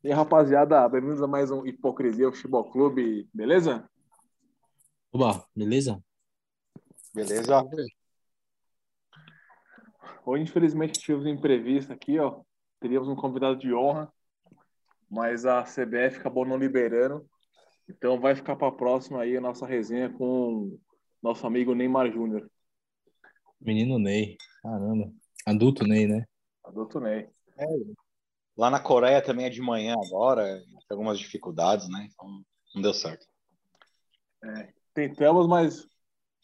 E aí, rapaziada, bem-vindos a mais um Hipocrisia Futebol Clube, beleza? Oba, beleza? Beleza? Hoje, infelizmente, tivemos um imprevisto aqui, ó. Teríamos um convidado de honra, mas a CBF acabou não liberando. Então vai ficar para a próxima aí a nossa resenha com nosso amigo Neymar Júnior, Menino Ney. Caramba. Adulto Ney, né? adulto Ney. Lá na Coreia também é de manhã agora, tem algumas dificuldades, né? Então não deu certo. Tentamos, mas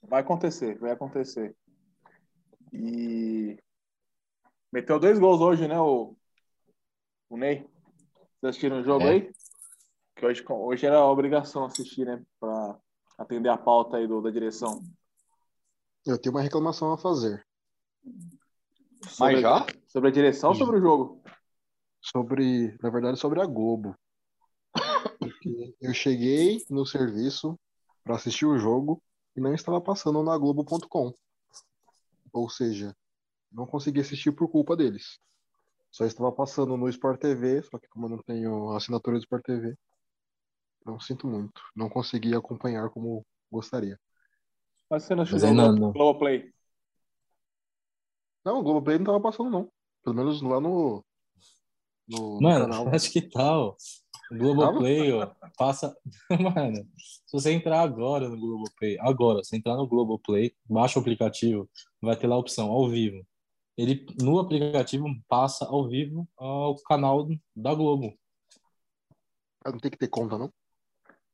vai acontecer, vai acontecer. E meteu dois gols hoje, né, o, o Ney? Vocês assistiram o jogo É. aí? Que hoje, hoje era obrigação assistir, né, para atender a pauta aí do, da direção. Eu tenho uma reclamação a fazer Sobre- Mas já? Sobre a direção ou sobre o jogo? Sobre, na verdade, sobre a Globo. Porque eu cheguei no serviço para assistir o jogo e não estava passando na Globo.com. Ou seja, não consegui assistir por culpa deles. Só estava passando no Sport TV, só que como eu não tenho assinatura do Sport TV, não sinto muito. Não consegui acompanhar como gostaria. Mas você não Mas assistiu aí o não- Glo- não. Globoplay? Não, o Globoplay não estava passando, não. Pelo menos lá no, no, no Mano, canal. acho que tal. Globoplay, ó, passa. Mano, se você entrar agora no Globoplay, agora, se entrar no Globoplay, baixa o aplicativo, vai ter lá a opção ao vivo. Ele, no aplicativo, passa ao vivo ao canal da Globo. Não tem que ter conta, não?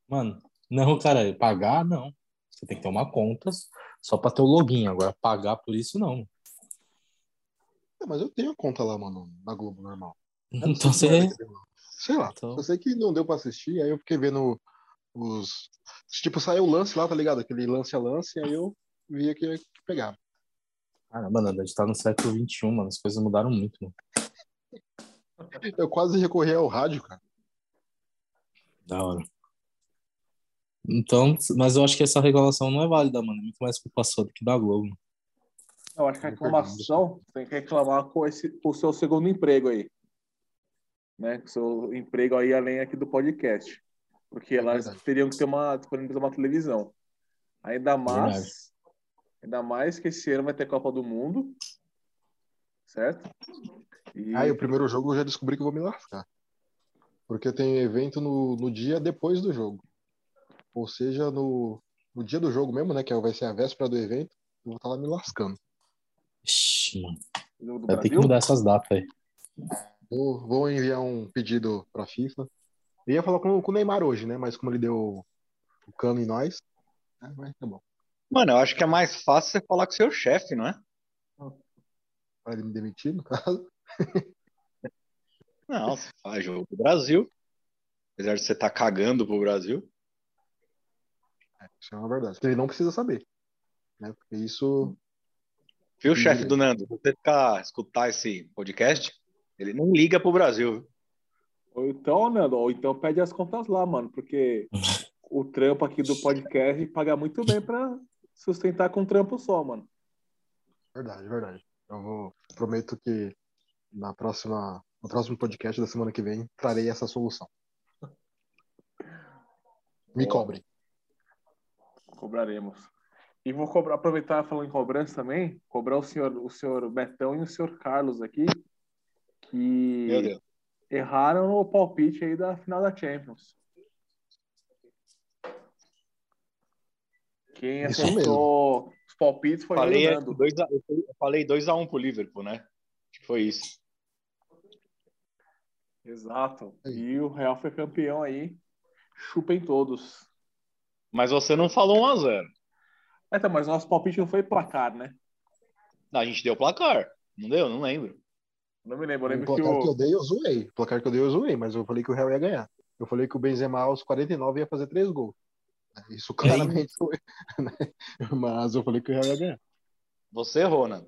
Mano, não, cara, pagar não. Você tem que ter uma conta só pra ter o login. Agora, pagar por isso não. É, mas eu tenho conta lá, mano, na Globo normal. Então você. Sei lá. Então- Eu sei que não deu pra assistir, aí eu fiquei vendo os. Tipo, saiu o lance lá, tá ligado? Aquele lance a lance, aí eu via que, que pegava. Caramba, Nanda, a gente tá no século XXI, mano. As coisas mudaram muito, mano. Eu quase recorri ao rádio, cara. Da hora. Então, mas eu acho que essa regulação não é válida, mano. É muito mais culpa sua do que da Globo. Eu acho que a reclamação tem que reclamar com, esse, com o seu segundo emprego aí. Né? Seu emprego aí além aqui do podcast. Porque É elas verdade. teriam que ter uma, disponibilizar uma televisão. Ainda mais, Verdade. ainda mais que esse ano vai ter Copa do Mundo. Certo? E Aí o primeiro jogo eu já descobri que eu vou me lascar. Porque tem evento no, no dia depois do jogo. Ou seja, no, no dia do jogo mesmo, né? Que vai ser a véspera do evento, eu vou estar lá me lascando. Ixi, mano. Vai ter que mudar essas datas aí. Vou, vou enviar um pedido pra FIFA. Eu ia falar com, com o Neymar hoje, né? Mas como ele deu o cano em nós, né, mas tá bom. Mano, eu acho que é mais fácil você falar com seu chefe, não é? Ele me demitir, no caso. Não, você faz jogo do Brasil. Apesar de você estar cagando pro Brasil. Isso é uma verdade. Ele não precisa saber. Né? Porque isso. Viu, chefe do Nando? Se você ficar escutar esse podcast, ele não liga pro Brasil. viu? Ou então, Nando, ou então pede as contas lá, mano. Porque o trampo aqui do podcast paga muito bem pra sustentar com um trampo só, mano. Verdade, verdade. Eu vou. Prometo que na próxima, no próximo podcast da semana que vem trarei essa solução. Me cobre. Cobraremos. E vou cobrar, aproveitar falando em cobrança também, cobrar o senhor, o senhor Betão e o senhor Carlos aqui, Deus. erraram no palpite aí da final da Champions. Quem Isso acertou os palpites foi Falei o Nando. 2 a, eu falei 2x1 pro Liverpool, né? Acho que foi isso. Exato. E o Real foi campeão aí. Chupem todos. Mas você não falou 1x0. É, tá, mas nosso palpite não foi placar, né? A gente deu placar. Não deu? Não lembro. Não me lembro, eu O lembro que placar que eu o. dei, eu zoei. O placar que eu dei, eu zoei, mas eu falei que o Real ia ganhar. Eu falei que o Benzema aos 49 ia fazer três gols. Isso claramente foi. né? Mas eu falei que o Real ia ganhar. Você errou, né?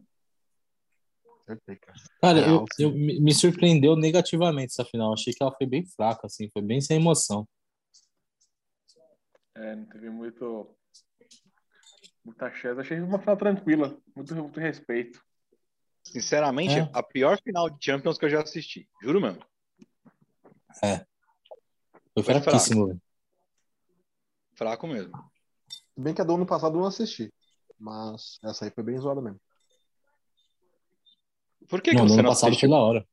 Cara. Eu, eu- me me surpreendeu negativamente essa final. Achei que ela foi bem fraca, assim, foi bem sem emoção. É, não teve muito. Muita chance. Achei uma final tranquila. Muito, muito respeito. Sinceramente, É. a pior final de Champions que eu já assisti. Juro mesmo. Foi Foi fraquíssimo, velho. Fraco mesmo. Se bem que a do ano passado eu não assisti. Mas essa aí foi bem zoada mesmo. Por que, que Não, você ano não passado assistiu? foi da hora.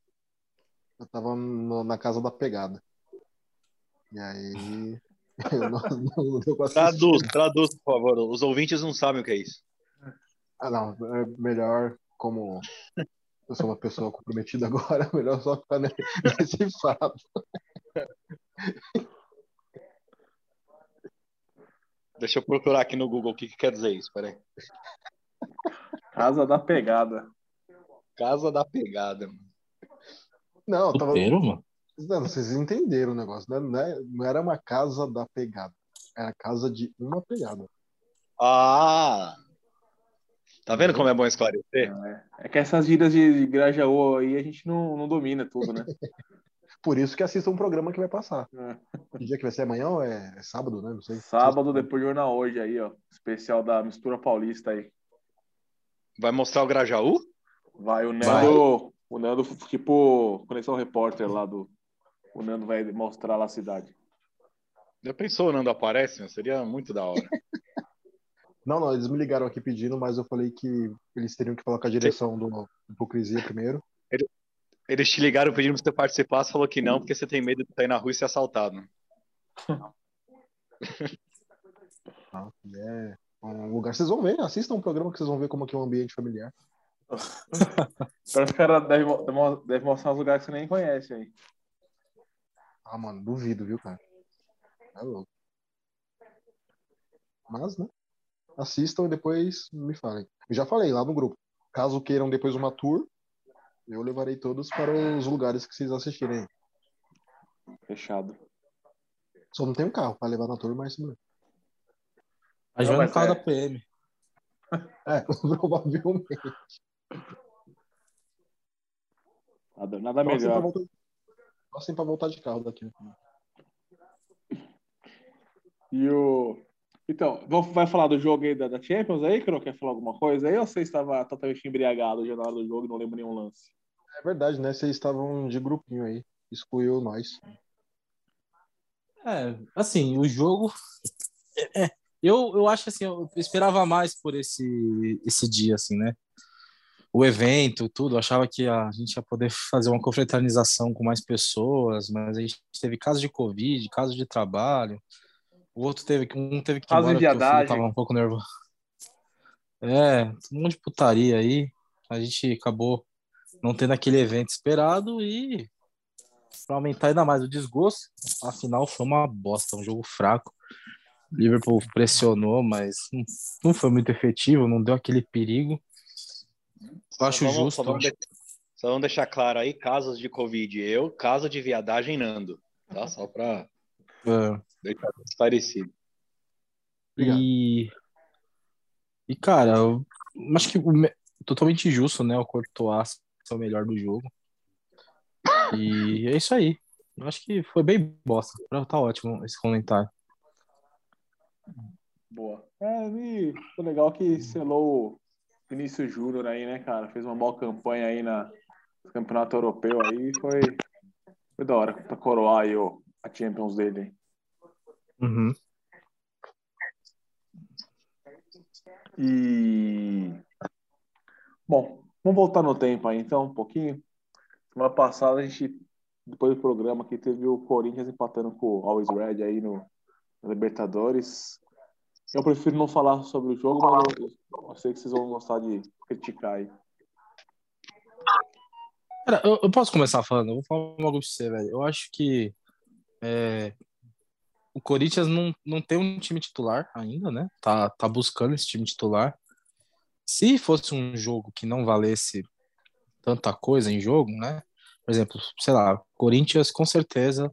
Eu tava no- na casa da pegada. E aí. Eu não, não, não deu pra assistir. Traduz, traduz, por favor. Os ouvintes não sabem o que é isso. Ah, não. É melhor, como eu sou uma pessoa comprometida agora, é melhor só ficar ne- nesse fato. Deixa eu procurar aqui no Google o que, que quer dizer isso. Peraí. Casa da pegada. Casa da pegada. mano. Não, eu tava. Puteiro, mano. Não, vocês entenderam o negócio, né? Não, é- não era uma casa da pegada. Era casa de uma pegada. Ah! Tá vendo como é bom esclarecer? É que essas gírias de, de Grajaú aí a gente não, não domina tudo, né? Por isso que assista um programa que vai passar. É. Que dia que vai ser amanhã ou é, é sábado, né? Não sei. Sábado, depois do jornal hoje aí, ó. Especial da mistura paulista aí. Vai mostrar o Grajaú? Vai o Vai. Nando. O Nando, tipo, Conexão Repórter lá do. O Nando vai mostrar lá a cidade. Já pensou o Nando aparece? Seria muito da hora. Não, não, eles me ligaram aqui pedindo, mas eu falei que eles teriam que falar com a direção do Hipocrisia primeiro. Eles te ligaram pedindo pra você participar, você falou que não, porque você tem medo de sair na rua e ser assaltado. E É um lugar. Vocês vão ver, assistam um programa que vocês vão ver como que é um ambiente familiar. Parece que o cara deve, mo- deve mostrar uns lugares que você nem conhece aí. Ah, mano, duvido, viu, cara? É louco. Mas, né? Assistam e depois me falem. Eu já falei lá no grupo. Caso queiram depois uma tour, eu levarei todos para os lugares que vocês assistirem. Fechado. Só não tem um carro para levar na tour, mas né? A Não, gente vai no carro é. da PM. é, provavelmente. Nada, nada melhor. voltar, torcem pra voltar de carro daqui. E o. Então, vamos- vai falar do jogo aí da, da Champions aí, que não quer falar alguma coisa aí? Ou você estava totalmente embriagado já na hora do jogo e não lembro nenhum lance? É verdade, né? Vocês estavam de grupinho aí. Excluiu nós. É, assim, o jogo. é, eu, eu acho assim, eu esperava mais por esse, esse dia, assim, né? O evento, tudo, eu achava que a gente ia poder fazer uma confraternização com mais pessoas, mas a gente teve casos de Covid, casos de trabalho. O outro teve que um teve que ir embora porque o filho viadagem. tava um pouco nervoso. É, um monte de putaria aí. A gente acabou não tendo aquele evento esperado e para aumentar ainda mais o desgosto, a final foi uma bosta, um jogo fraco. Liverpool pressionou, mas não, não foi muito efetivo, não deu aquele perigo. Eu acho Só justo. Só vamos, só vamos deixar claro aí, casos de Covid. Eu, caso de viadagem, Nando. Tá? Só pra É, deixar esclarecido. Obrigado. e, e, cara, eu acho que o me- totalmente justo, né? O Courtois ser o melhor do jogo. E é isso aí. Eu acho que foi bem bosta. Tá ótimo esse comentário. Boa. É, e foi legal que selou o Vinícius Júnior aí, né, cara? Fez uma boa campanha aí na no Campeonato Europeu aí. Foi, foi da hora pra coroar aí o, a Champions dele. Uhum. E. Bom, vamos voltar no tempo aí então, um pouquinho. Semana passada a gente, depois do programa aqui, teve o Corinthians empatando com o Always Red aí no, no Libertadores. Eu prefiro não falar sobre o jogo, mas eu, eu sei que vocês vão gostar de criticar aí. Cara, eu, eu posso começar falando? Eu vou falar um bagulho pra você, velho. Eu acho que é, o Corinthians não, não tem um time titular ainda, né? Tá, tá buscando esse time titular. Se fosse um jogo que não valesse tanta coisa em jogo, né? Por exemplo, sei lá, Corinthians com certeza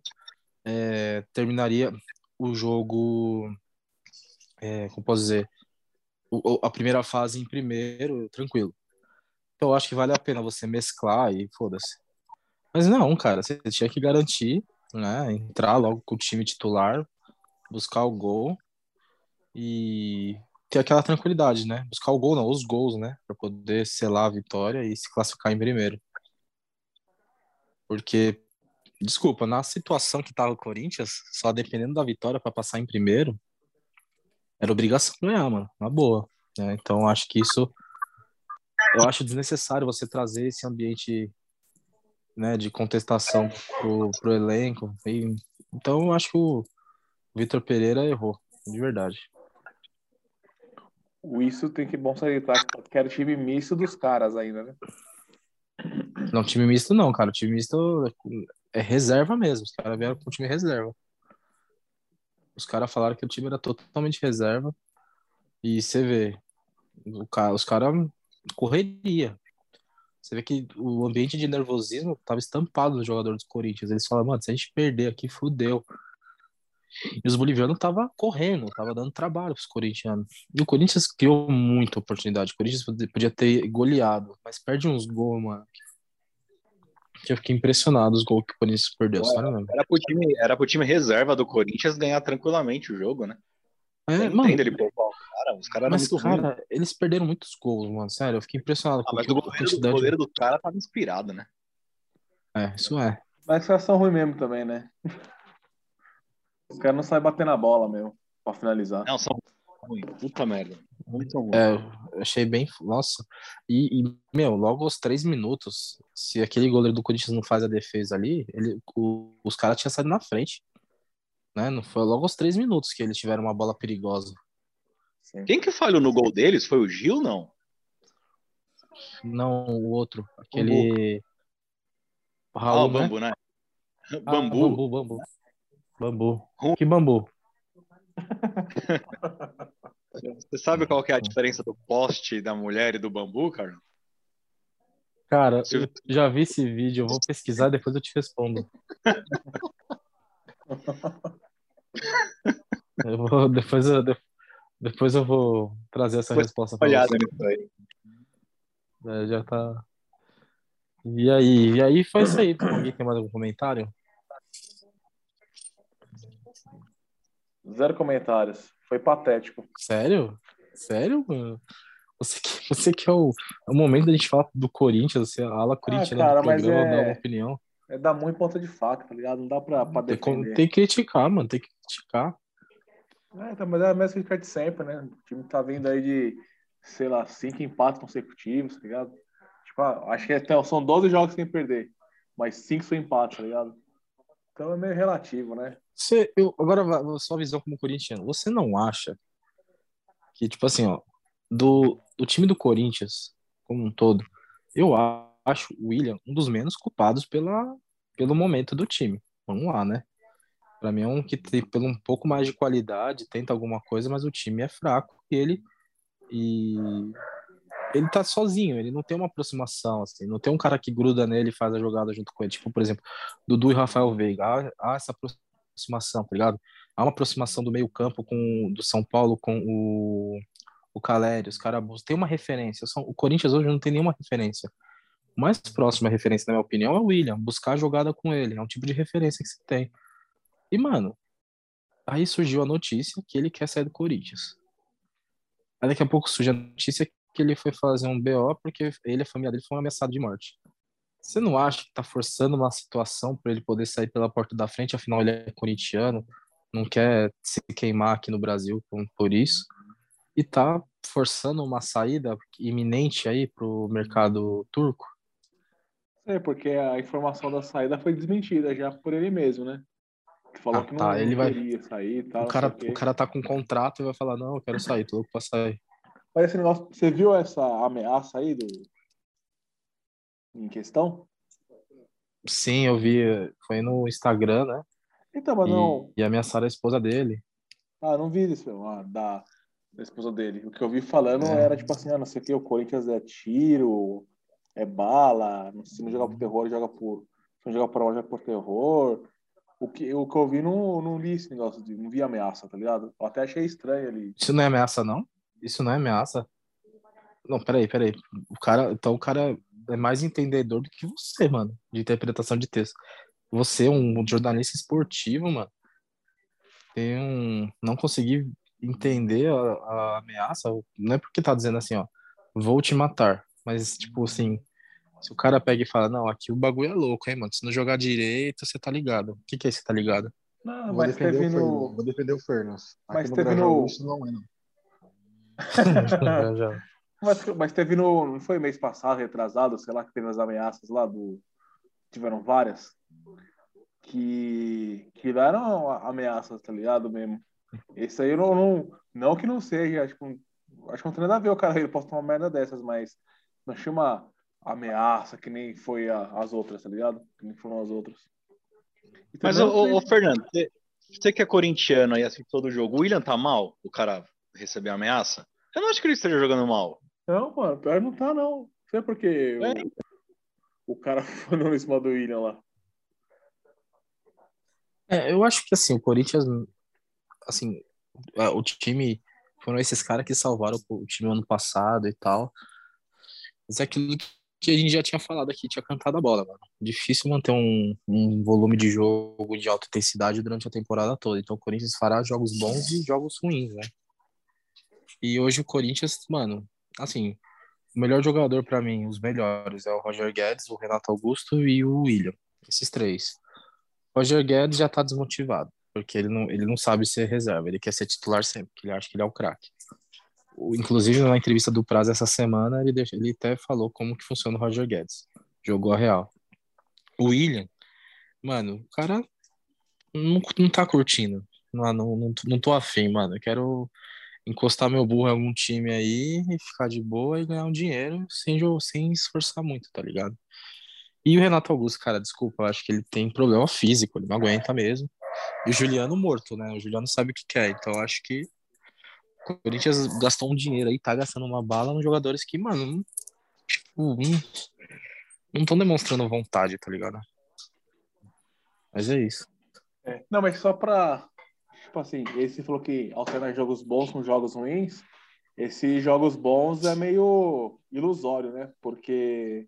é, terminaria o jogo, é, como posso dizer, o- a primeira fase em primeiro, tranquilo. Então eu acho que vale a pena você mesclar e foda-se. Mas não, cara, você tinha que garantir, né? Entrar logo com o time titular, buscar o gol e ter aquela tranquilidade, né? Buscar o gol, não, os gols, né? Pra poder selar a vitória e se classificar em primeiro. Porque, desculpa, na situação que tava o Corinthians, só dependendo da vitória pra passar em primeiro, era obrigação ganhar, mano, na boa. né? Então acho que isso. Eu acho desnecessário você trazer esse ambiente né, de contestação pro, pro elenco. E- então eu acho que o Vitor Pereira errou, de verdade. O Isso tem que bom salientar que era o time misto dos caras ainda, né? Não, time misto não, cara. O time misto é reserva mesmo. Os caras vieram com o time reserva. Os caras falaram que o time era totalmente reserva. E você vê, o cara, os caras correria. Você vê que o ambiente de nervosismo tava estampado no jogador dos Corinthians. Eles falam, mano, se a gente perder aqui, fudeu. E os bolivianos tava correndo, tava dando trabalho pros corintianos. E o Corinthians criou muita oportunidade. O Corinthians podia- ter goleado, mas perde uns gols, mano. Que Eu fiquei impressionado os gols que o Corinthians perdeu, Ué, mesmo. Era pro, time, era pro time reserva do Corinthians ganhar tranquilamente o jogo, né? É, mano, entendo ele poupar cara, os caras mas, cara, eles perderam muitos gols, mano. Sério, eu fiquei impressionado Ah, com mas a o goleiro, do- quantidade. o goleiro do cara tava inspirado, né? É, isso é. Mas os caras são ruins mesmo também, né? Os caras não sabem bater na bola mesmo, pra finalizar. Não, são ruins. Puta merda. Muito ruim. É, eu achei bem. Nossa. E, e, meu, logo aos três minutos, se aquele goleiro do Corinthians não faz a defesa ali, ele, o- os caras tinham saído na frente. Né? Não foi logo aos três minutos que eles tiveram uma bola perigosa. Sim. Quem que falhou no gol deles? Foi o Gil, não? Não o outro. Aquele. O Ah, Raul, o né? Bambu, né? Ah, Bambu. bambu, bambu. Bambu. Rum. Que bambu? Você sabe qual que é a diferença do poste da mulher e do bambu, cara? Cara, eu já vi esse vídeo, eu vou pesquisar depois eu te respondo. Eu vou, depois, eu, depois eu vou trazer essa Depois resposta pra Olhada você. É, já tá. E aí? E aí foi isso aí. Alguém tem mais algum comentário? Zero comentários. Foi patético. Sério? Sério, mano? Você que, você que é o, é o momento da gente falar do Corinthians, você a ala corintiana cara, do mas programa, é- dar uma opinião. É dar muito ponta de faca, tá ligado? Não dá pra, pra Tem, defender. tem que criticar, mano. Tem que criticar. É, tá, mas é a mesma crítica de sempre, né? O time tá vindo aí de, sei lá, cinco empates consecutivos, tá ligado? Tipo, ah, acho que até, são 12 jogos sem perder, mas cinco são empates, tá ligado? Então é meio relativo, né? Você, eu, agora, sua visão como corintiano, você não acha que, tipo assim, ó, do, do time do Corinthians como um todo, eu acho o William um dos menos culpados pela, pelo momento do time. Vamos lá, né? Pra mim é um que tem pelo um pouco mais de qualidade, tenta alguma coisa, mas o time é fraco e ele e ele tá sozinho, ele não tem uma aproximação, assim, não tem um cara que gruda nele e faz a jogada junto com ele. Tipo, por exemplo, Dudu e Rafael Veiga. Há, há essa aproximação, tá ligado? Há uma aproximação do meio-campo com do São Paulo com o, o Caleri, os caras tem uma referência. São- O Corinthians hoje não tem nenhuma referência. O mais próximo à referência, na minha opinião, é o William. Buscar a jogada com ele. É um tipo de referência que você tem. E, mano, aí surgiu a notícia que ele quer sair do Corinthians. Aí daqui a pouco surge a notícia que ele foi fazer um BO porque ele e a família dele foram ameaçados de morte. Você não acha que tá forçando uma situação para ele poder sair pela porta da frente? Afinal, ele é corintiano, não quer se queimar aqui no Brasil por, isso. E tá forçando uma saída iminente aí pro mercado turco? É, porque a informação da saída foi desmentida já por ele mesmo, né? Falou Ah, que não, tá, ele vai- sair e tal. O cara, o o cara tá com contrato e vai falar, não, eu quero sair, tô louco pra sair. Mas esse negócio, você viu essa ameaça aí do... em questão? Sim, eu vi, foi no Instagram, né? Então, mas não. E, e ameaçaram a esposa dele. Ah, não vi isso, ah, da, da esposa dele. O que eu vi falando É. era tipo assim, ah, não sei o que, o Corinthians é tiro, é bala, se não joga por terror, joga por. Se não joga por amor, joga por terror. O que, o que eu vi, não, não li esse negócio de. Não vi ameaça, tá ligado? Eu até achei estranho ali. Isso não é ameaça, não? Isso não é ameaça? Não, peraí, peraí. O cara, então o cara é mais entendedor do que você, mano, de interpretação de texto. Você, um jornalista esportivo, mano, tem um. Não conseguir entender a, a ameaça, não é porque tá dizendo assim, ó, vou te matar. Mas, tipo assim, se o cara pega e fala, não, aqui o bagulho é louco, hein, mano? Se não jogar direito, você tá ligado. O que, que é esse tá ligado? Não, Vou mas defender, teve no. vou defender o Fernas. Aqui Mas teve no- não é, não. Mas, mas teve no. Não foi mês passado, retrasado, sei lá, que teve as ameaças lá do. Tiveram várias. Que. Que não eram ameaças, tá ligado mesmo? Esse aí eu não. Não, não que não seja, tipo, acho que não tem nada a ver o cara, ele posta uma merda dessas, mas não chama ameaça que nem foi a- as outras, tá ligado? Que nem foram as outras. E Mas, também ô, não ô, ô, tem- Fernando, você, você que é corintiano aí, assim, todo jogo, o William tá mal? O cara recebeu ameaça? Eu não acho que ele esteja jogando mal. Não, mano, pior não tá, não. Não sei porque É. o, o cara foi no em cima do William lá. É, eu acho que assim, o Corinthians, assim, é, o time foram esses caras que salvaram o time ano passado e tal. Mas é aquilo que a gente já tinha falado aqui, tinha cantado a bola, mano. Difícil manter um, um volume de jogo de alta intensidade durante a temporada toda. Então o Corinthians fará jogos bons e jogos ruins, né? E hoje o Corinthians, mano, assim, o melhor jogador pra mim, os melhores, é o Roger Guedes, o Renato Augusto e o William. Esses três. Roger Guedes já tá desmotivado, porque ele não, ele não sabe ser reserva, ele quer ser titular sempre, porque ele acha que ele é o craque. Inclusive, na entrevista do Prazo essa semana, ele, deixa- ele até falou como que funciona o Roger Guedes. Jogou a real. O William, mano, o cara não, não tá curtindo. Não, não, não, não tô afim, mano. Eu quero encostar meu burro em algum time aí e ficar de boa e ganhar um dinheiro sem, sem esforçar muito, tá ligado? E o Renato Augusto, cara, desculpa, eu acho que ele tem problema físico, ele não aguenta mesmo. E o Juliano morto, né? O Juliano sabe o que quer, então eu acho que o Corinthians gastou um dinheiro aí, tá gastando uma bala nos jogadores que, mano, não- tipo, não estão demonstrando vontade, tá ligado? Mas é isso. É. Não, mas só pra. Tipo assim, esse falou que alternar jogos bons com jogos ruins. Esses jogos bons é meio ilusório, né? Porque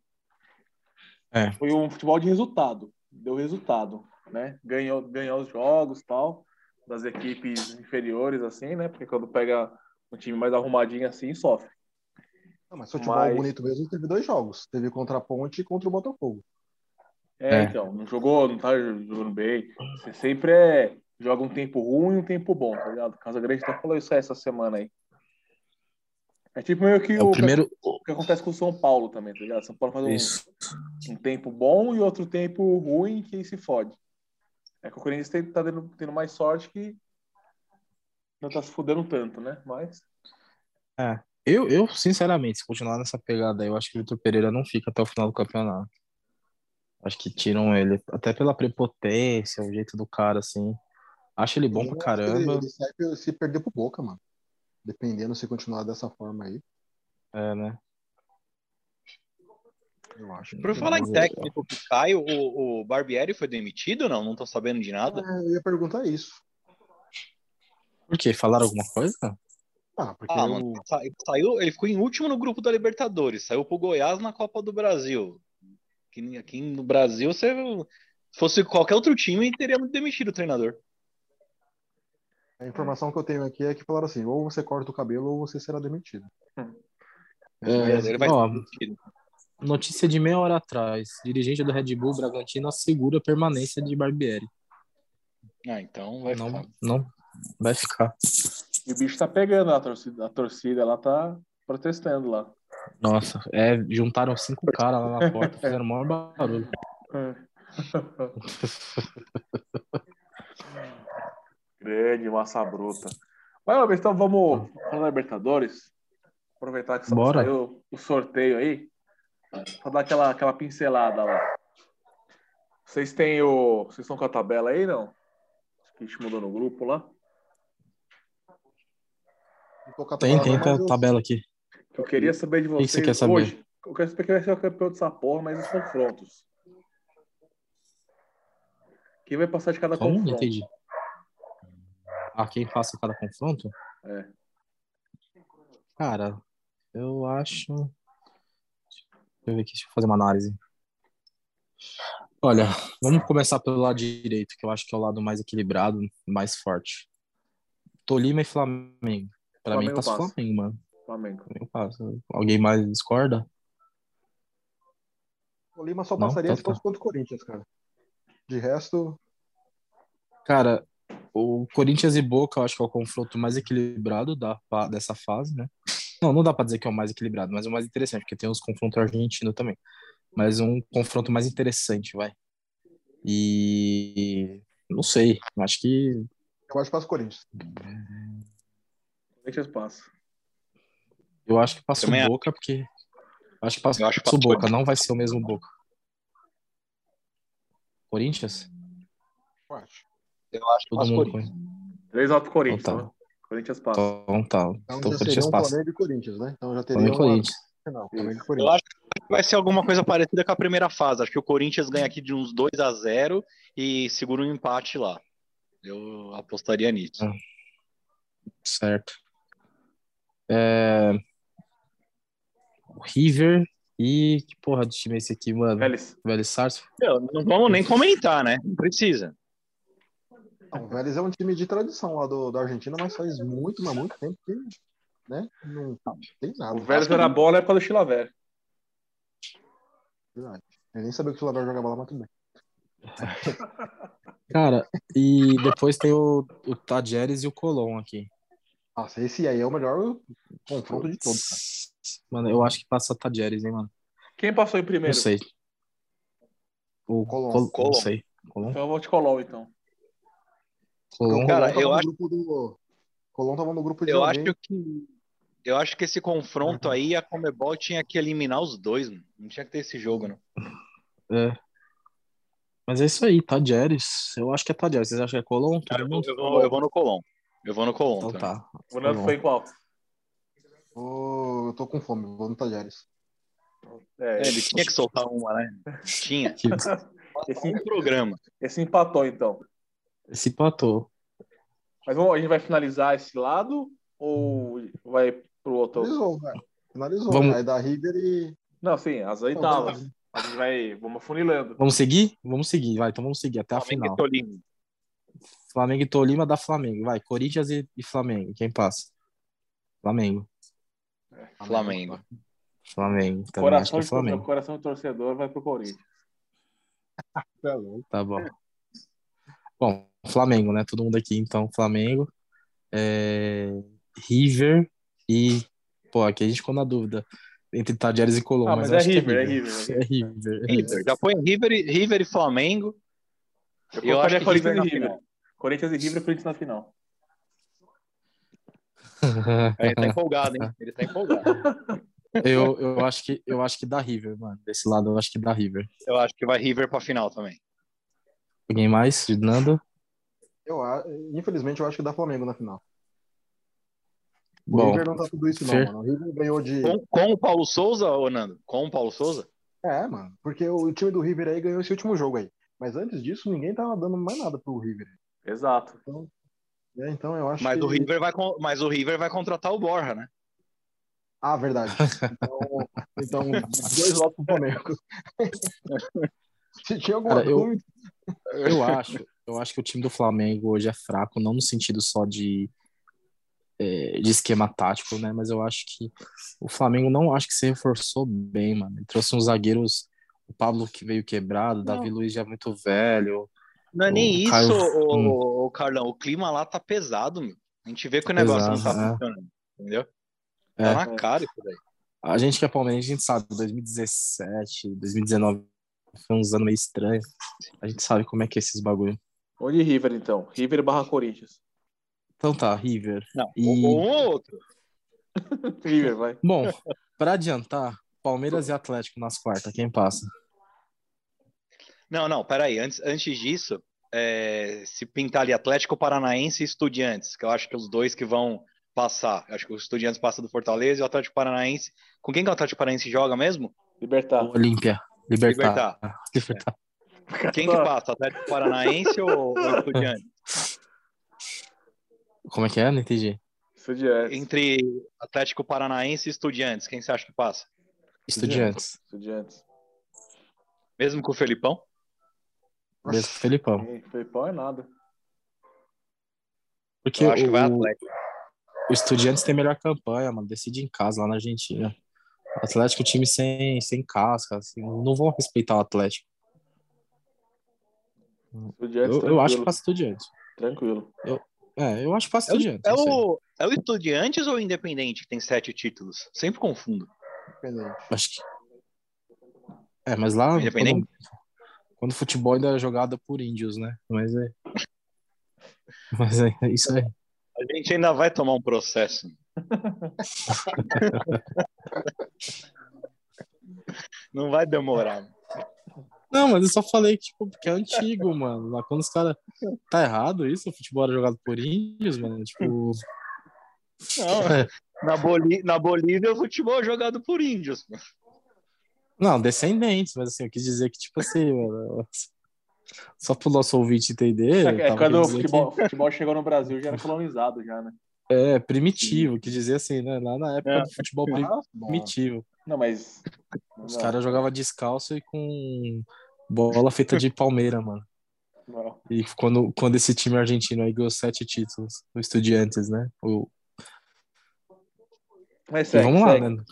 É. foi um futebol de resultado. Deu resultado, né? Ganhou, ganhou os jogos tal, das equipes inferiores, assim, né? Porque quando pega um time mais arrumadinho assim, sofre. Não, mas futebol Mas- bonito mesmo teve dois jogos. Teve contra a Ponte e contra o Botafogo. É, É. então, não jogou, não tá jogando bem. Você sempre é, joga um tempo ruim e um tempo bom, tá ligado? Casa Grande até falou isso aí essa semana aí. É tipo meio que É o primeiro. o que acontece com o São Paulo também, tá ligado? São Paulo faz um, um tempo bom e outro tempo ruim que se fode. É que o Corinthians tem- tá tendo, tendo mais sorte que não tá se fudendo tanto, né? Mas Eu, eu, sinceramente, se continuar nessa pegada aí, eu acho que o Vitor Pereira não fica até o final do campeonato. Acho que tiram ele, até pela prepotência, o jeito do cara, assim. Acho ele bom Eu pra Ele, caramba. ele sai pe- se perder pro Boca, mano. Dependendo se continuar dessa forma aí, É, né? Eu acho. Por falar em técnico que cai, o, o Barbieri foi demitido ou não? Não tô sabendo de nada. É, eu ia perguntar isso. Por quê? Falaram alguma coisa? Ah, porque Ah, mano, sa- saiu, ele ficou em último no grupo da Libertadores, saiu pro Goiás na Copa do Brasil. Aqui, aqui no Brasil, se fosse qualquer outro time, teria demitido o treinador. a informação que eu tenho aqui é que falaram assim: ou você corta o cabelo ou você será demitido. É, ele vai ó, ser demitido. Notícia de meia hora atrás. Dirigente do Red Bull Bragantino assegura a permanência de Barbieri. Ah, então vai Não, ficar. não vai ficar. e o bicho tá pegando a torcida, a torcida ela tá protestando lá. Nossa, é, juntaram cinco caras lá na porta, fizeram o maior barulho. Grande, massa bruta. Mas, então vamos falar da Libertadores. Aproveitar que saiu o sorteio aí. Pra dar aquela, aquela pincelada lá. Vocês têm o. Vocês estão com a tabela aí, não? Que a gente mudou no grupo lá. Tem, tem a tabela aqui. Eu queria saber de que você vocês quer saber? hoje. Eu quero saber quem vai ser o campeão dessa porra, mas os confrontos. Quem vai passar de cada Como? Confronto? entendi. Ah, quem passa cada confronto? É. Cara, eu acho. Deixa eu ver aqui, deixa eu fazer uma análise. Olha, vamos começar pelo lado direito, que eu acho que é o lado mais equilibrado, mais forte. Tolima e Flamengo. Pra mim Flamengo passa o. Flamengo, mano. Flamengo. Flamengo passa. Alguém mais discorda? O Lima só Não? passaria se fosse contra o Corinthians, cara. De resto, Cara, o Corinthians e Boca eu acho que é o confronto mais equilibrado da, dessa fase, né? Não, não dá pra dizer que é o mais equilibrado, mas é o mais interessante, porque tem os confrontos argentinos também. Mas um confronto mais interessante, vai. E não sei, acho que eu acho que passa o Corinthians. Corinthians passa. eu acho que passa o. Boca, porque eu acho que passa o Boca, não vai ser o mesmo Boca. Corinthians? Eu acho. Eu acho que Todo passa o mundo Corinthians. conhece. 3 alto Corinthians. Então tá. Corinthians passa. Então tá. Então Então já Corinthians passa. Flamengo e Corinthians, né? Então já teria Flamengo e uma Corinthians. Flamengo e Eu acho que vai ser alguma coisa parecida com a primeira fase. Acho que o Corinthians ganha aqui de uns 2 a 0 e segura um empate lá. Eu apostaria nisso. Ah. Certo. É... O River e. Que porra de time é esse aqui, mano? Vélez. Velho Sarso? Meu, não vamos nem comentar, né? Não precisa. Não, o Vélez é um time de tradição lá do, da Argentina, mas faz muito, mas muito tempo que né, não tem nada. O Vélez era bola é por causa do Chilaver. Verdade. Eu nem sabia que o Chilavert jogava lá, mas tudo bem. Cara, e depois tem o, o Tajeres e o Colom aqui. Nossa, esse aí é o melhor confronto de todos, cara. Mano, eu acho que passa Tajeres, hein, mano? Quem passou em primeiro? Não sei. O Colom. Col- Colom. Não sei. Colom? Então eu vou de Colom, então. Colom. Cara, Colom tava eu no acho- grupo do. Colom tava no grupo de Eu alguém. acho que eu acho que esse confronto aí a Comebol tinha que eliminar os dois, mano. Não tinha que ter esse jogo, não. É. Mas é isso aí, Tajeres. Eu acho que é Tajeres. Vocês acham que é Colom? Cara, eu, vou, eu vou- eu vou no Colom. Eu vou no Colom. Então também. tá. O Nando foi qual? Ô, eu tô com fome, vou no Tajeres. É, É, ele tinha que soltar uma, né? Tinha. esse, Um programa. esse empatou, então. Esse empatou. Mas vamos, a gente vai finalizar esse lado ou vai pro outro? Finalizou, velho. Finalizou. Vamos- Aí da River e. Não, sim, as oitavas. A gente vai, vamos funilando. Vamos seguir? Vamos seguir, vai. Então vamos seguir até a Flamengo final. e Tolima. Flamengo e Tolima dá Flamengo. Vai, Corinthians e, e Flamengo. Quem passa? Flamengo. Flamengo. Flamengo. Também acho que Coração, é de, Flamengo. coração de torcedor vai pro Corinthians. Tá. Tá bom. Bom, Flamengo, né? Todo mundo aqui, então, Flamengo. É, River e. Pô, aqui a gente ficou na dúvida entre Tajeres e Colom. Ah, mas eu é acho que River, é River. É River. é River. Já põe River, e- River e Flamengo. Eu Eu acho que Corinthians River e River. final. Corinthians e River, Corinthians na final. Ele tá empolgado, hein? Ele tá empolgado. eu, eu, acho que, eu acho que dá River, mano. Desse lado eu acho que dá River. Eu acho que vai River pra final também. Alguém mais? Nando? Eu, infelizmente, eu acho que dá Flamengo na final. O Bom, River não tá tudo isso, não, mano. O River ganhou de. Com, com o Paulo Souza, ô Nando? Com o Paulo Souza? É, mano. Porque o time do River aí ganhou esse último jogo aí. Mas antes disso, ninguém tava dando mais nada pro River. Exato. É, então eu acho Mas que. o River vai, mas o River vai contratar o Borja, né? Ah, verdade. Então, então dois votos pro Flamengo. Se tinha alguma Cara, eu- dúvida. eu acho, eu acho que o time do Flamengo hoje é fraco, não no sentido só de, é, de esquema tático, né? Mas eu acho que o Flamengo não acho que se reforçou bem, mano. Ele trouxe uns zagueiros, o Pablo que veio quebrado, o Davi Luiz já é muito velho. Não é nem O isso, Caio- ô, Hum. Carlão. O clima lá tá pesado, meu. A gente vê que o negócio não tá é. funcionando. Entendeu? É. Tá na cara isso daí. A gente que é palmeirense, a gente sabe, 2017, 2019 foi uns anos meio estranhos. A gente sabe como é que é esses bagulho. Onde River, então? River barra Corinthians. Então tá, River. Não, E- um ou outro. River, vai. Bom, pra adiantar, Palmeiras e Atlético nas quartas, quem passa? Não, não, peraí. Antes, antes disso, é, se pintar ali Atlético Paranaense e Estudiantes, que eu acho que os dois que vão passar. Acho que o Estudiantes passa do Fortaleza e o Atlético Paranaense. Com quem que o Atlético Paranaense joga mesmo? Libertar. Olímpia. Libertar. Libertar. Libertar. Quem que passa? Atlético Paranaense ou, ou Estudiantes? Como é que é? Não entendi. Estudiantes. Entre Atlético Paranaense e Estudiantes, quem você acha que passa? Estudiantes. Estudiantes. Mesmo com o Felipão? Mesmo com o Felipão. Sim, Felipão é nada. Porque Eu acho que vai o, Atlético. o Estudiantes tem melhor campanha, mano. Decide em casa lá na Argentina. O Atlético, time sem, sem casca, assim, não vão respeitar o Atlético. Eu, eu acho que passa Estudiantes. Tranquilo. É, eu acho que passa É o, Estudiantes. é o, é o Estudiantes ou o Independente que tem sete títulos? Sempre confundo. Independente. Acho que. É, mas lá. Quando, Independente? quando o futebol ainda era jogado por índios, né? Mas é. Mas é, é isso aí. A gente ainda vai tomar um processo. Não vai demorar. Não, mas eu só falei que, tipo, porque é antigo, mano. Lá quando os caras. Tá errado isso? O futebol era jogado por índios, mano. Tipo. Não, na, Bolí na Bolívia o futebol é jogado por índios. pô. Não, descendentes, mas assim, eu quis dizer que, tipo assim, mano. Só pro nosso ouvinte entender. É, é tava quando o futebol, futebol chegou no Brasil, já era colonizado, já, né? que é primitivo, quis dizer assim, né? Lá na época É. do futebol Ah, primitivo. Não, mas. Os caras jogavam descalço e com bola feita de palmeira, mano. não. E quando, quando esse time argentino aí ganhou sete títulos, o Estudiantes, né? O, Mas segue, vamos lá, segue. né?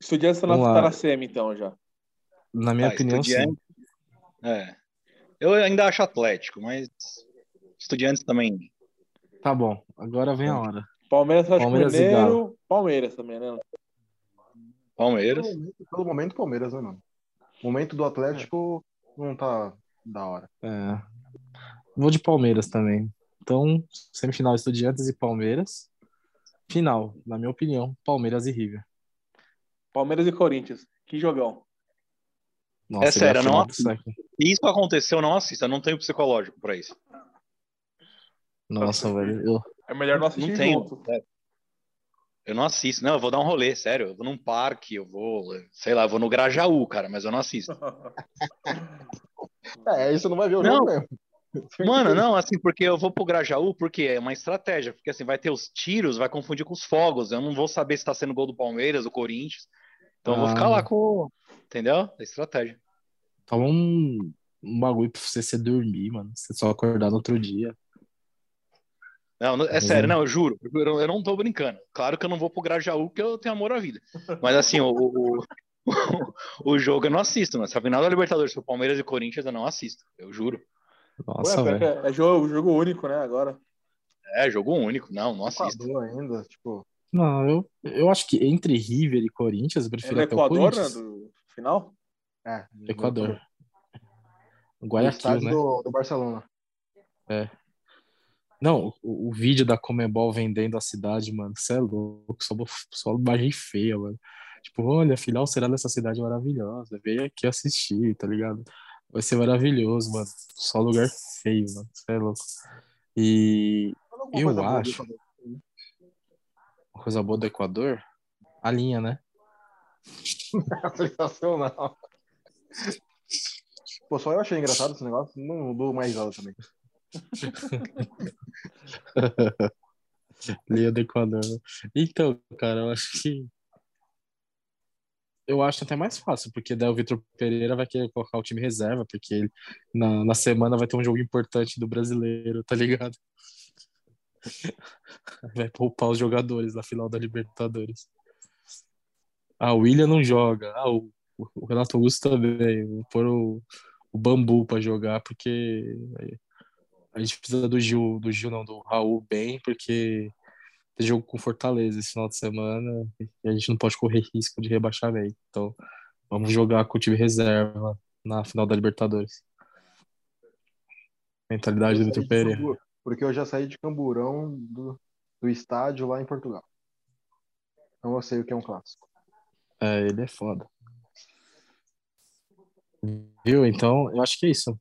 Estudiantes tá na, lá. tá na semi, então, já. Na minha Ah, opinião, sim. Estudiantes- É. Eu ainda acho Atlético, mas Estudiantes também. Tá bom, agora vem a hora. Palmeiras, Palmeiras Mineiro. Palmeiras também, né? Palmeiras. Pelo momento- Pelo momento, Palmeiras, né, mano? O momento do Atlético não tá da hora. É. Vou de Palmeiras também. Então, semifinal Estudiantes e Palmeiras. Final, na minha opinião, Palmeiras e River. Palmeiras e Corinthians. Que jogão. Nossa, É a sério, não- isso aconteceu, eu não assista. Eu não tenho psicológico pra isso. Nossa, velho. Eu, É melhor não assistir Não tenho. Eu não assisto. Não, eu vou dar um rolê, sério. Eu vou num parque, eu vou, sei lá, eu vou no Grajaú, cara, mas eu não assisto. É, aí você não vai ver o Não. jogo mesmo. Mano, não, assim, porque eu vou pro Grajaú, porque é uma estratégia, porque assim, vai ter os tiros, vai confundir com os fogos. Eu não vou saber se tá sendo gol do Palmeiras, do Corinthians. Então eu vou Ah. ficar lá com. Entendeu? É estratégia. tava um, um bagulho pra você se dormir, mano. Você só acordar no outro dia. Não, é Mas sério, é- não, eu juro. Eu, não- tô brincando. Claro que eu não vou pro Grajaú, porque eu tenho amor à vida. Mas assim, o, o, o, o jogo eu não assisto, mano. Se a final da Libertadores for Palmeiras e Corinthians, eu não assisto. Eu juro. Nossa, Ué, velho. é, é jogo, jogo único, né? Agora. É, jogo único. Não, não assisto. Equador ainda, tipo, Não, eu, eu acho que entre River e Corinthians, eu É prefiro no até o Equador, né? Corinthians. Do final? é. Equador. No Guayaquil, né? do, do Barcelona. Não, o, o vídeo da Comebol vendendo a cidade, mano, você é louco, só, só imagem feia, mano. Tipo, olha, final será nessa cidade maravilhosa, vem aqui assistir, tá ligado? Vai ser maravilhoso, mano. Só lugar feio, mano, você é louco. E Eu acho. Uma coisa boa do Equador, a linha, né? Não. Pô, só eu achei engraçado esse negócio, não dou mais nada também. Linha do Equador. Então, cara, eu acho que. Eu acho até mais fácil, porque daí o Vitor Pereira vai querer colocar o time reserva, porque ele, na, na semana vai ter um jogo importante do brasileiro, tá ligado? Vai poupar os jogadores na final da Libertadores. Ah, o William não joga. Ah, o, o Renato Augusto também. Vou pôr o, o Bambu pra jogar, porque a gente precisa do Gil, do Gil não, do Raul bem, porque tem jogo com Fortaleza esse final de semana e a gente não pode correr risco de rebaixamento. Então, vamos jogar com o time reserva na final da Libertadores. Mentalidade do Vitor Pereira. Porque eu já saí de Camburão do, do estádio lá em Portugal. Então eu sei o que é um clássico. É, ele é foda. Viu? Então, eu acho que é isso.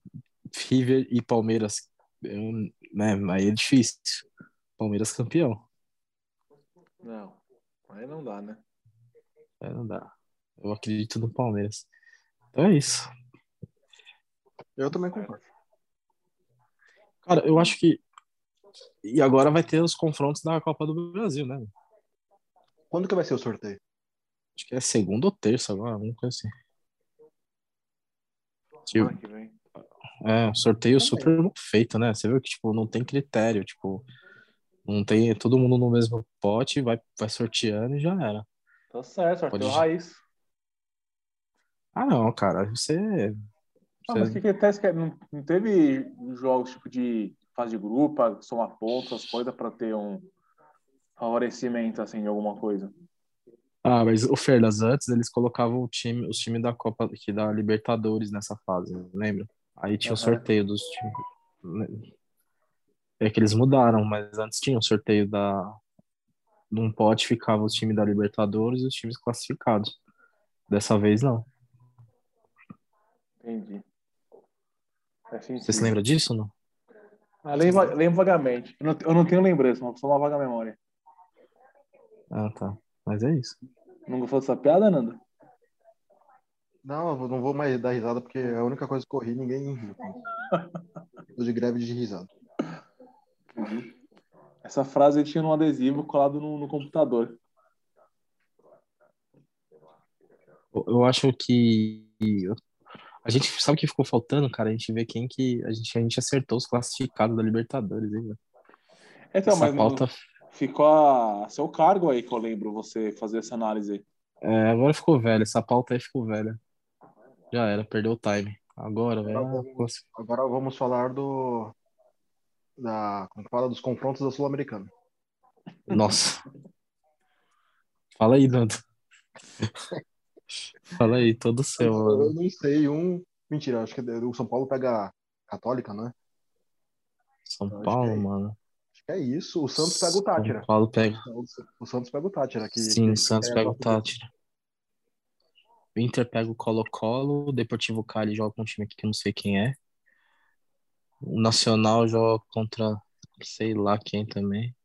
River e Palmeiras, eu- né? Aí é difícil. Palmeiras campeão. Não, aí não dá, né? É, não dá. Eu acredito no Palmeiras. Então é isso. Eu também concordo. Cara, eu acho que. E agora vai ter os confrontos da Copa do Brasil, né? Quando que vai ser o sorteio? Acho que é segunda ou terça agora, alguma coisa assim. Semana que vem. É, sorteio super mal feito, né? Você viu que, tipo, não tem critério, tipo, não tem todo mundo no mesmo pote, vai, vai sorteando e já era. Tá certo, sorteio Pode- raiz. Ah, não, cara, você. Ah, você- mas o que que acontece? que Não, não teve jogos tipo de fase de grupo, somar pontos, as coisas, pra ter um favorecimento, assim, de alguma coisa. Ah, mas o Ferlas, antes eles colocavam o time, os times da Copa aqui da Libertadores nessa fase, lembra? Aí tinha o Aham. sorteio dos times. É que eles mudaram, mas antes tinha o sorteio da. Num pote ficava os times da Libertadores e os times classificados. Dessa vez não. Entendi. Você se lembra disso ou não? Ah, lembro, lembro vagamente. Eu não, eu não tenho lembrança, mas só uma vaga memória. Ah, tá. Mas é isso. Não gostou dessa piada, Nando? Não, eu não vou mais dar risada porque é a única coisa que eu ri, ninguém riu. Tô de greve de risada. Essa frase tinha num adesivo colado no, no computador. Eu- Eu acho que. A gente sabe o que ficou faltando, cara? A gente vê quem que. A gente, a gente acertou os classificados da Libertadores, hein, velho? Então, Essa mas pauta. ficou a seu cargo aí que eu lembro você fazer essa análise aí. É, agora ficou velha. Essa pauta aí ficou velha. Já era, perdeu o time. Agora, velho. Agora vamos- Agora vamos falar do. Da, como fala, dos confrontos da Sul-Americana. Nossa. Fala aí, Nando. Fala aí, todo seu, Eu mano. não sei, um. Mentira, acho que o São Paulo pega a Católica, né? São acho Paulo, é- mano. Acho que é isso. O Santos pega o Tátira. São Paulo pega. O Santos pega o Tátira. Que, Sim, que- o Santos pega o Tátira. O Inter pega o Colo-Colo, o Deportivo Cali joga com um time aqui que eu não sei quem é. O Nacional joga contra sei lá quem também.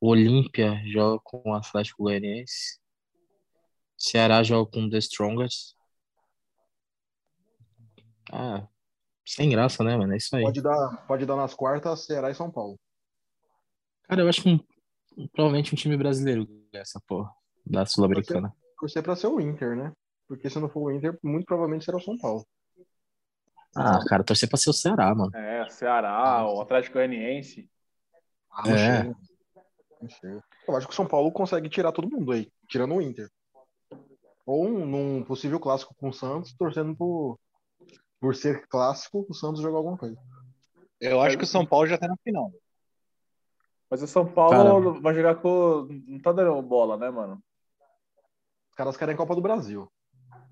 O Olímpia joga com o Atlético Goianiense. Ceará joga com o The Strongest. Ah, sem graça, né, mano? É isso aí. Pode dar, pode dar nas quartas, Ceará e São Paulo. Cara, eu acho que um- provavelmente um time brasileiro essa porra da Sul-Americana. Torcer pra ser o Inter, né? Porque se não for o Inter, muito provavelmente será o São Paulo. Ah, cara, torcer pra ser o Ceará, mano. É, Ceará, o Atlético Goianiense. Ah, não É. chega. Não chega. Eu acho que o São Paulo consegue tirar todo mundo aí, tirando o Inter. Ou um- num possível clássico com o Santos, torcendo por, por ser clássico, o Santos jogar alguma coisa. Eu acho que o São Paulo já tá na final. Mas o São Paulo Cara. vai jogar com. Não tá dando bola, né, mano? Os caras querem Copa do Brasil,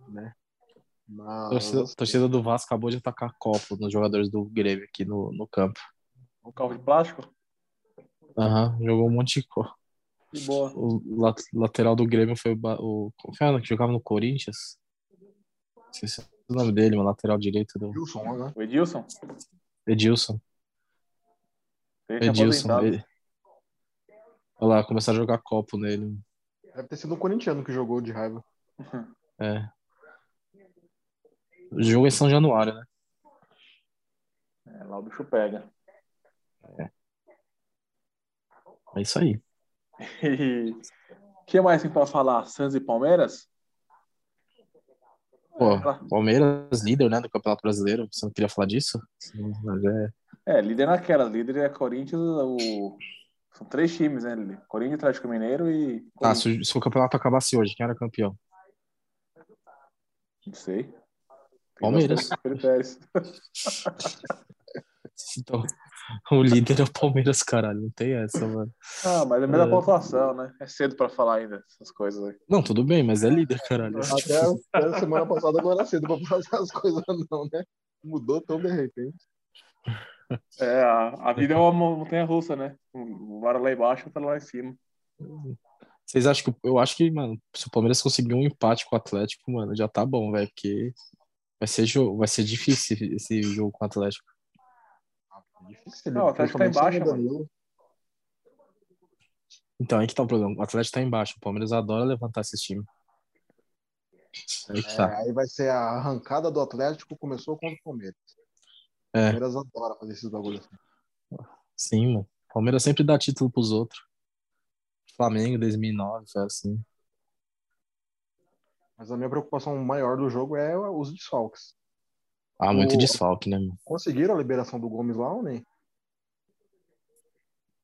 né? A Mas, torcida, a torcida do Vasco acabou de atacar copo nos jogadores do Grêmio aqui no, no campo. O carro de plástico? Aham, jogou um monte de cor. Que boa. O la- lateral do Grêmio foi o, Ba- o. Como que jogava no Corinthians? Esqueci o nome dele, o lateral direito do Wilson, né? O Edilson? Edilson. Edilson. Ele... Olha lá, começaram a jogar copo nele. Deve ter sido um corintiano que jogou de raiva. É. O jogo é em São Januário, né? É, lá o bicho pega. É isso aí. O que mais tem pra falar? Santos e Palmeiras? Pô, Palmeiras líder, né, do Campeonato Brasileiro. Você não queria falar disso? Mas é. É, líder naquela. Líder é Corinthians, o... são três times, né? Lili? Corinthians, Atlético Mineiro e. Ah, se, o- se o campeonato acabasse hoje, quem era campeão? Não sei. Palmeiras. Então, o líder é o Palmeiras, caralho. Não tem essa, mano. Ah, mas é a mesma É. pontuação, né? É cedo pra falar ainda essas coisas aí. Não, tudo bem, mas é líder, caralho. Até, até a semana passada não era cedo pra fazer as coisas, não, né? Mudou tão de repente. É, a, a vida é uma montanha russa, né? Bora lá embaixo, tá lá em cima. Vocês acham que. Eu acho que, mano, se o Palmeiras conseguir um empate com o Atlético, mano, já tá bom, velho. Porque vai ser, jogo, vai ser difícil esse jogo com o Atlético. Difícil, Não, o Atlético tá embaixo, sem o Danilo. Então, aí que tá o problema. O Atlético tá embaixo. O Palmeiras adora levantar esses times. Aí que É, tá. aí vai ser a arrancada do Atlético, começou contra o Palmeiras. O É, Palmeiras adora fazer esses bagulhos assim. sim, mano. O Palmeiras sempre dá título pros outros. Flamengo, 2009, foi assim. Mas a minha preocupação maior do jogo é os desfalques. Ah, muito O- desfalque, né, mano? Conseguiram a liberação do Gomes lá ou nem?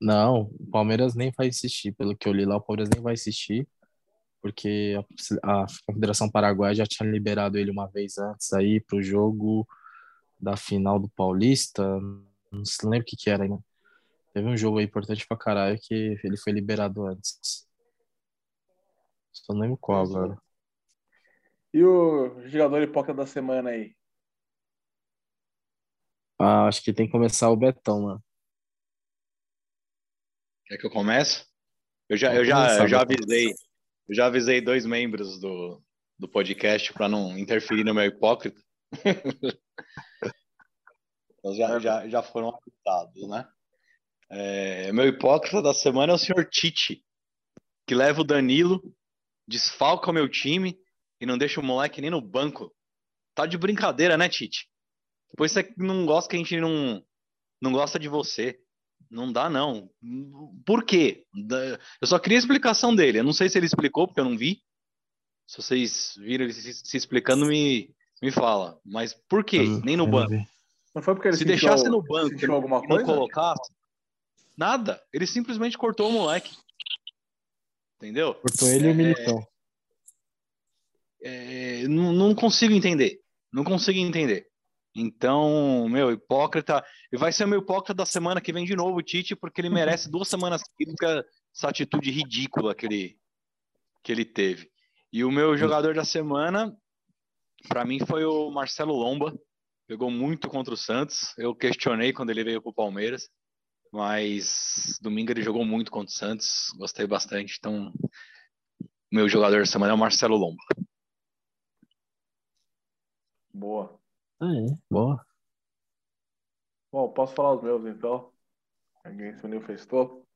Não, o Palmeiras nem vai insistir. Pelo que eu li lá, o Palmeiras nem vai insistir. Porque a, a Confederação Paraguaia já tinha liberado ele uma vez antes aí pro jogo da final do Paulista. Não se lembra o que que era ainda. Teve um jogo aí importante pra caralho que ele foi liberado antes. Só não lembro qual agora. E o jogador hipócrita da semana aí? Ah, acho que tem que começar o Betão, mano. Quer que eu comece? Eu já, eu já, começar, eu já avisei, eu já avisei dois membros do, do podcast para não interferir no meu hipócrita. Então já, já, já foram avisados, né? É, meu hipócrita da semana é o senhor Tite, que leva o Danilo, desfalca o meu time e não deixa o moleque nem no banco. Tá de brincadeira, né, Tite? Depois você não gosta que a gente não, não gosta de você. Não dá, não. Por quê? Eu só queria a explicação dele. Eu não sei se ele explicou, porque eu não vi. Se vocês viram ele se, se explicando, me, me fala. Mas por quê? Eu- Nem no banco. Não foi porque ele Se sentiu- deixasse no banco, sentiu alguma e não coisa? colocasse, nada. Ele simplesmente cortou o moleque. Entendeu? Cortou ele e o Militão. É, não, não consigo entender. Não consigo entender. Então, meu, hipócrita. E vai ser o meu hipócrita da semana que vem de novo, o Tite, porque ele merece duas semanas seguidas essa atitude ridícula que ele, que ele teve. E o meu jogador da semana, pra mim, foi o Marcelo Lomba. Pegou muito contra o Santos. Eu questionei quando ele veio pro Palmeiras. Mas domingo ele jogou muito contra o Santos. Gostei bastante. Então, meu jogador da semana é o Marcelo Lomba. Boa. Ah, é. Boa. Bom, posso falar os meus então? Alguém se uniu, festou?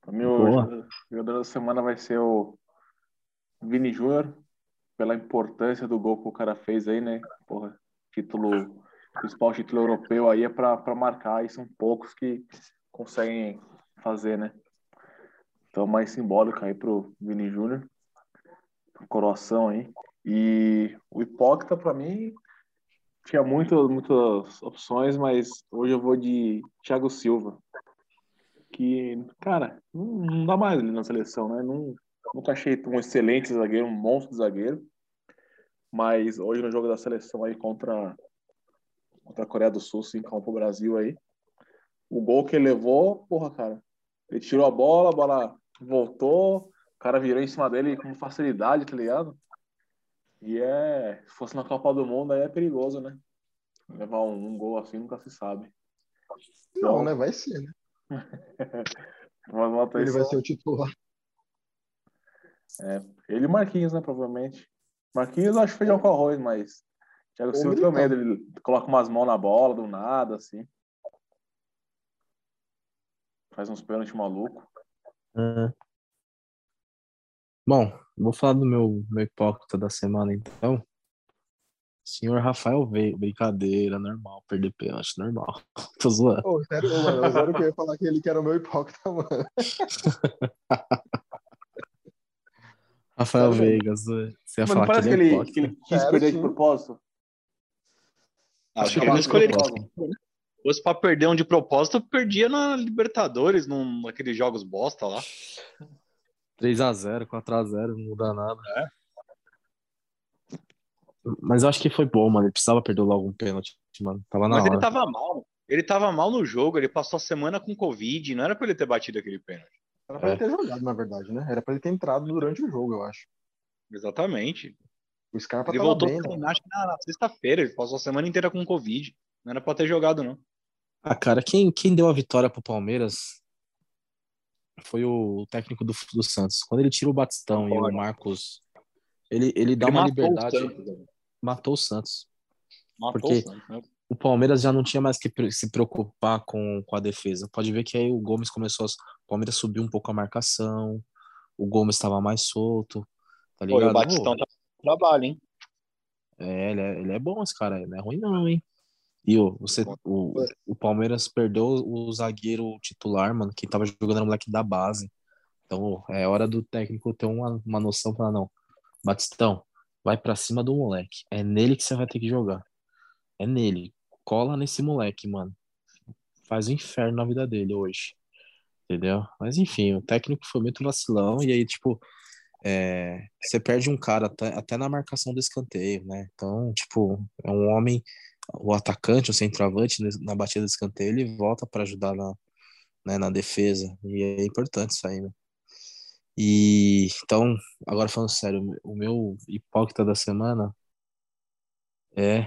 Pra mim, Boa. o jogador- jogador da semana vai ser o Vini Júnior, pela importância do gol que o cara fez aí, né? Porra, título, principal título europeu aí é pra marcar, e são poucos que conseguem fazer, né? Então, mais simbólico aí pro Vini Júnior, pro coração aí. E o hipócrita, pra mim, tinha muito, muitas opções, mas hoje eu vou de Thiago Silva. Que, cara, não, não dá mais ele na seleção, né? Não, nunca achei um excelente zagueiro, um monstro zagueiro. Mas hoje no jogo da seleção aí contra, contra a Coreia do Sul, sim, contra o Brasil aí. O gol que ele levou, porra, cara. Ele tirou a bola, a bola voltou, o cara virou em cima dele com facilidade, tá ligado? E é, se fosse na Copa do Mundo, aí é perigoso, né? Levar um, um gol assim nunca se sabe. Não, né? Vai ser, né? Ele vai ser o titular. Ele e Marquinhos, né? Provavelmente. Marquinhos eu acho feijão com arroz, mas Thiago Silva tem medo. Ele coloca umas mãos na bola do nada, assim. Faz uns pênaltis malucos. É. Bom, vou falar do meu, meu hipócrita da semana, então. Senhor Rafael veio, brincadeira, normal, perder pênalti, normal. Tô zoando. Ô, sério, mano, eu sério que eu ia falar que ele que era o meu hipócrita, mano. Rafael Sério, Vegas, você ia Mas não falar parece que ele é ele, que ele quis Sério, perder sim. de propósito? Acho Acho que ele não escolheria. Se fosse pra perder um de propósito, eu perdia na Libertadores, num, naqueles jogos bosta lá. 3x0, 4x0, não muda nada. Mas eu acho que foi bom, mano. Ele precisava perder logo um pênalti, mano. Tava na Mas ele hora. tava mal. Ele tava mal no jogo, ele passou a semana com Covid, não era pra ele ter batido aquele pênalti. Era pra É. ele ter jogado, na verdade, né? Era pra ele ter entrado durante o jogo, eu acho. Exatamente. O Scarpa Ele tava voltou bem, a né? na, na sexta-feira, ele passou a semana inteira com Covid. Não era pra ter jogado, não. Ah, cara, quem, quem deu a vitória pro Palmeiras foi o técnico do, do Santos. Quando ele tira o Batistão e o Marcos, ele, ele dá Ele uma matou o liberdade. Santos, velho. Matou o Santos. Matou Porque- o Santos, né? O Palmeiras já não tinha mais que se preocupar com, com a defesa. Pode ver que aí o Gomes começou. a- O Palmeiras subiu um pouco a marcação, o Gomes estava mais solto, tá Pô, ligado? o Batistão tá trabalho, hein? É, ele é, ele é bom esse cara, não é ruim não, hein? E ô, você, o, o Palmeiras perdeu o zagueiro titular, mano, quem tava jogando era moleque da base. Então, é hora do técnico ter uma, uma noção para não. Batistão, vai pra cima do moleque. É nele que você vai ter que jogar. É nele. Cola nesse moleque, mano. Faz o inferno na vida dele hoje. Entendeu? Mas enfim, o técnico foi muito vacilão e aí, tipo, é, você perde um cara até, até na marcação do escanteio, né? Então, tipo, é um homem, o atacante, o centroavante, né, na batida do escanteio, ele volta para ajudar na, né, na defesa. E é importante isso aí, né? E então, agora falando sério, o meu hipócrita da semana é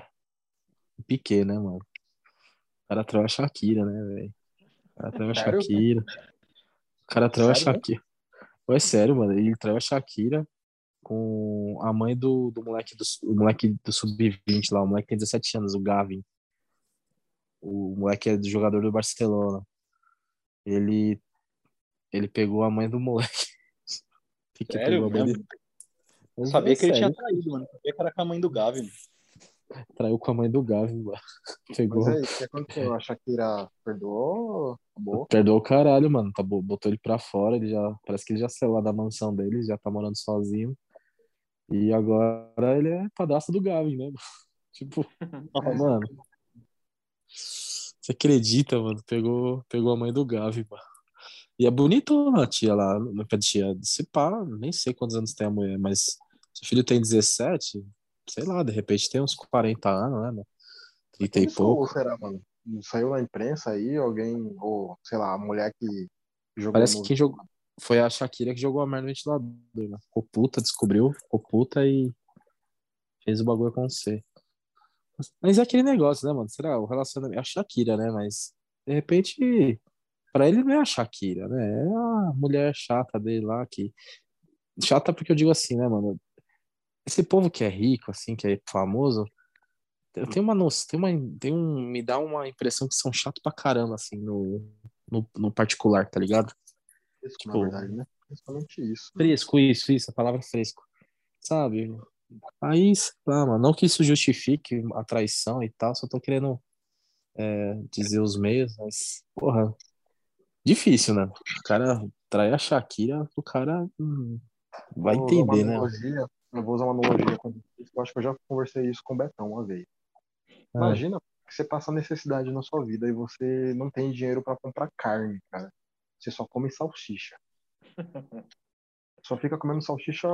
o Piquet, né, mano? O cara traiu a Shakira, né, velho? O cara traiu a? Shakira. O cara traiu a Sério, né? Shakira. Pô, é sério, mano. Ele traiu a Shakira com a mãe do, do moleque do, o moleque do sub-20 lá. O moleque tem 17 anos, o Gavin. O moleque é do jogador do Barcelona. Ele, ele pegou a mãe do moleque. Piquet Sério pegou a mãe dele. Eu sabia é que ele tinha sério, traído, mano. Eu sabia que era com a mãe do Gavin. Traiu com a mãe do Gavin, mano. Pegou. Mas aí, o que aconteceu? A Shakira perdoou? Acabou? Perdoou o caralho, mano. Tá, bo- botou ele pra fora. Ele já, parece que ele já saiu lá da mansão dele, já tá morando sozinho. E agora ele é padrasto do Gavin, né? Tipo, mano. Você acredita, mano? Pegou, pegou a mãe do Gavin, mano. E é bonito a tia lá, não é tia. Se pá, nem sei quantos anos tem a mulher, mas se o filho tem 17, sei lá, de repente tem uns 40 anos, né, mano? 30 e pouco. será, mano? Saiu na imprensa aí, alguém, ou sei lá, a mulher que jogou Parece no... que quem jogou. Foi a Shakira que jogou a merda no ventilador, né? Ficou puta, descobriu, ficou puta e fez o bagulho acontecer. Mas é aquele negócio, né, mano? Será o relacionamento. É a Shakira, né? Mas de repente, pra ele não é a Shakira, né? É a mulher chata dele lá que. Chata porque eu digo assim, né, mano? Esse povo que é rico, assim, que é famoso, eu tenho uma noção, tem uma, tem um, me dá uma impressão que são chatos pra caramba, assim, no, no, no particular, tá ligado? Na tipo, verdade, né? Principalmente isso. Fresco, isso, isso, a palavra fresco. Sabe? Aí, sei lá, mano, não que isso justifique a traição e tal, só tô querendo é, dizer os meios, mas, porra, difícil, né? O cara trai a Shakira, o cara hum, vai entender, né? analogia, Eu vou usar uma analogia com isso. Eu acho que eu já conversei isso com o Betão uma vez. Ah. Imagina que você passa necessidade na sua vida e você não tem dinheiro pra comprar carne, cara. Você só come salsicha. Só fica comendo salsicha,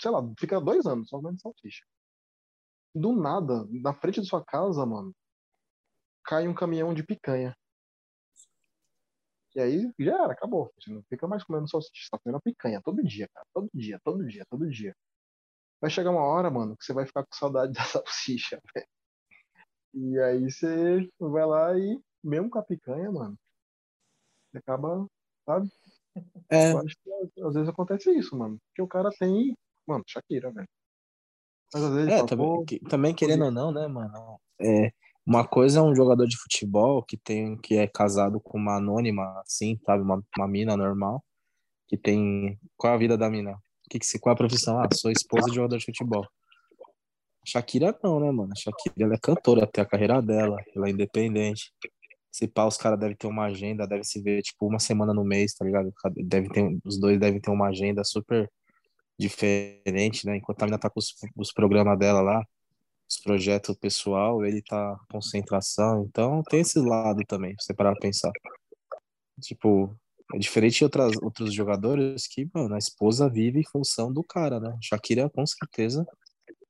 sei lá, fica dois anos só comendo salsicha. Do nada, na frente da sua casa, mano, cai um caminhão de picanha. E aí já era, acabou. Você não fica mais comendo salsicha, você tá comendo picanha todo dia, cara. Todo dia, todo dia, todo dia. Vai chegar uma hora, mano, que você vai ficar com saudade da salsicha. E aí você vai lá e, mesmo com a picanha, mano, você acaba, sabe? É, Eu acho que às- vezes acontece isso, mano. Porque o cara tem, mano, Shakira, velho. Mas às vezes É, fala, também, que- também querendo ou não, né, mano? É, uma coisa é um jogador de futebol que tem que é casado com uma anônima, assim, sabe? Uma, uma mina normal, que tem. Qual é a vida da mina? Que que, qual é a profissão? Ah, sou esposa de jogador de futebol. Shakira não, né, mano? Shakira ela é cantora, tem a carreira dela, ela é independente. Se pá, os caras devem ter uma agenda, deve se ver, tipo, uma semana no mês, tá ligado? Deve ter, os dois devem ter uma agenda super diferente, né? Enquanto a mina tá com os, os programas dela lá, os projetos pessoal, ele tá concentração. Então tem esse lado também, se você parar pra pensar. Tipo, é diferente de outras, outros jogadores que, mano, a esposa vive em função do cara, né? Shakira, com certeza,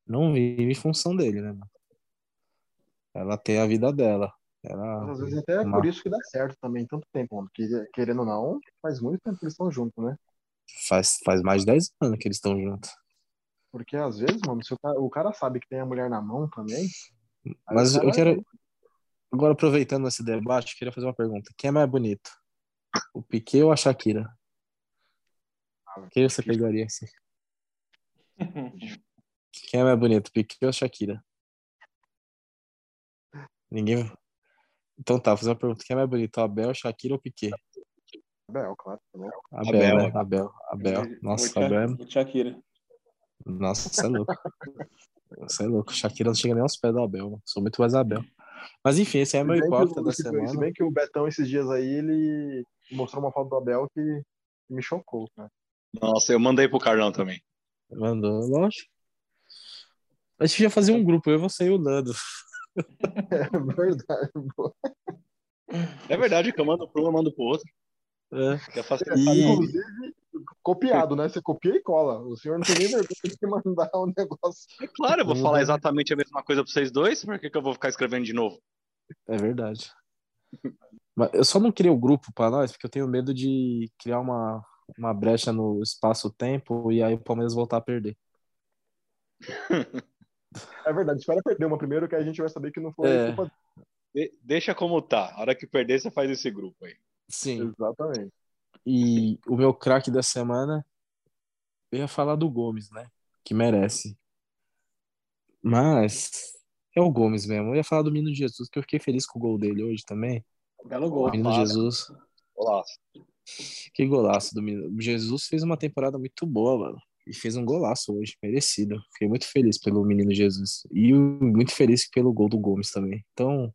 não vive em função dele, né? mano? Ela tem a vida dela. Ela, às vezes até é uma- por isso que dá certo também, tanto tempo, mano. Que, querendo ou não, faz muito tempo que eles estão juntos, né? faz, faz mais de 10 anos que eles estão juntos. Porque às vezes, mano, se o cara, o cara sabe que tem a mulher na mão também. Mas eu quero. Agora, aproveitando esse debate, eu queria fazer uma pergunta. Quem é mais bonito? O Piquet ou a Shakira? Quem você pegaria assim? Quem é mais bonito, Piquet ou Shakira? Ninguém. Então tá, vou fazer uma pergunta. Quem é mais bonito, Abel, Shakira ou Piquet? Abel, claro. tá louco. Abel, Abel, né? Abel, Abel. Nossa, O Abel. O Shakira. Nossa, você é louco. Você é louco. Shakira não chega nem aos pés do Abel, mano. Sou muito mais Abel. Mas enfim, esse é meu hipócrita da semana. Se bem que o Betão, esses dias aí, ele mostrou uma foto do Abel que me chocou, cara. Nossa, eu mandei pro Carlão também. Mandou, lógico. A gente ia fazer um grupo, eu, você e o Nando. É verdade. É verdade que eu mando pro um, eu mando pro outro. É. Que é fácil. E- Inclusive, copiado, né? Você copia e cola. O senhor não tem nem vergonha de mandar um negócio. É claro, eu vou Uhum. falar exatamente a mesma coisa pra vocês dois. Por que, que eu vou ficar escrevendo de novo? É verdade. Mas eu só não criei o grupo pra nós, porque eu tenho medo de criar uma, uma brecha no espaço-tempo e aí o Palmeiras voltar a perder. É verdade, espera perder uma primeiro que a gente vai saber que não foi É. culpa De- deixa como tá. A hora que perder, você faz esse grupo aí. Sim. Exatamente. E o meu craque da semana, eu ia falar do Gomes, né? Que merece. Mas é o Gomes mesmo. Eu ia falar do Menino Jesus, que eu fiquei feliz com o gol dele hoje também. Belo gol. Menino. Jesus. Olá. Que golaço do Menino. Jesus fez uma temporada muito boa, mano. E fez um golaço hoje, merecido. Fiquei muito feliz pelo Menino Jesus. E muito feliz pelo gol do Gomes também. Então,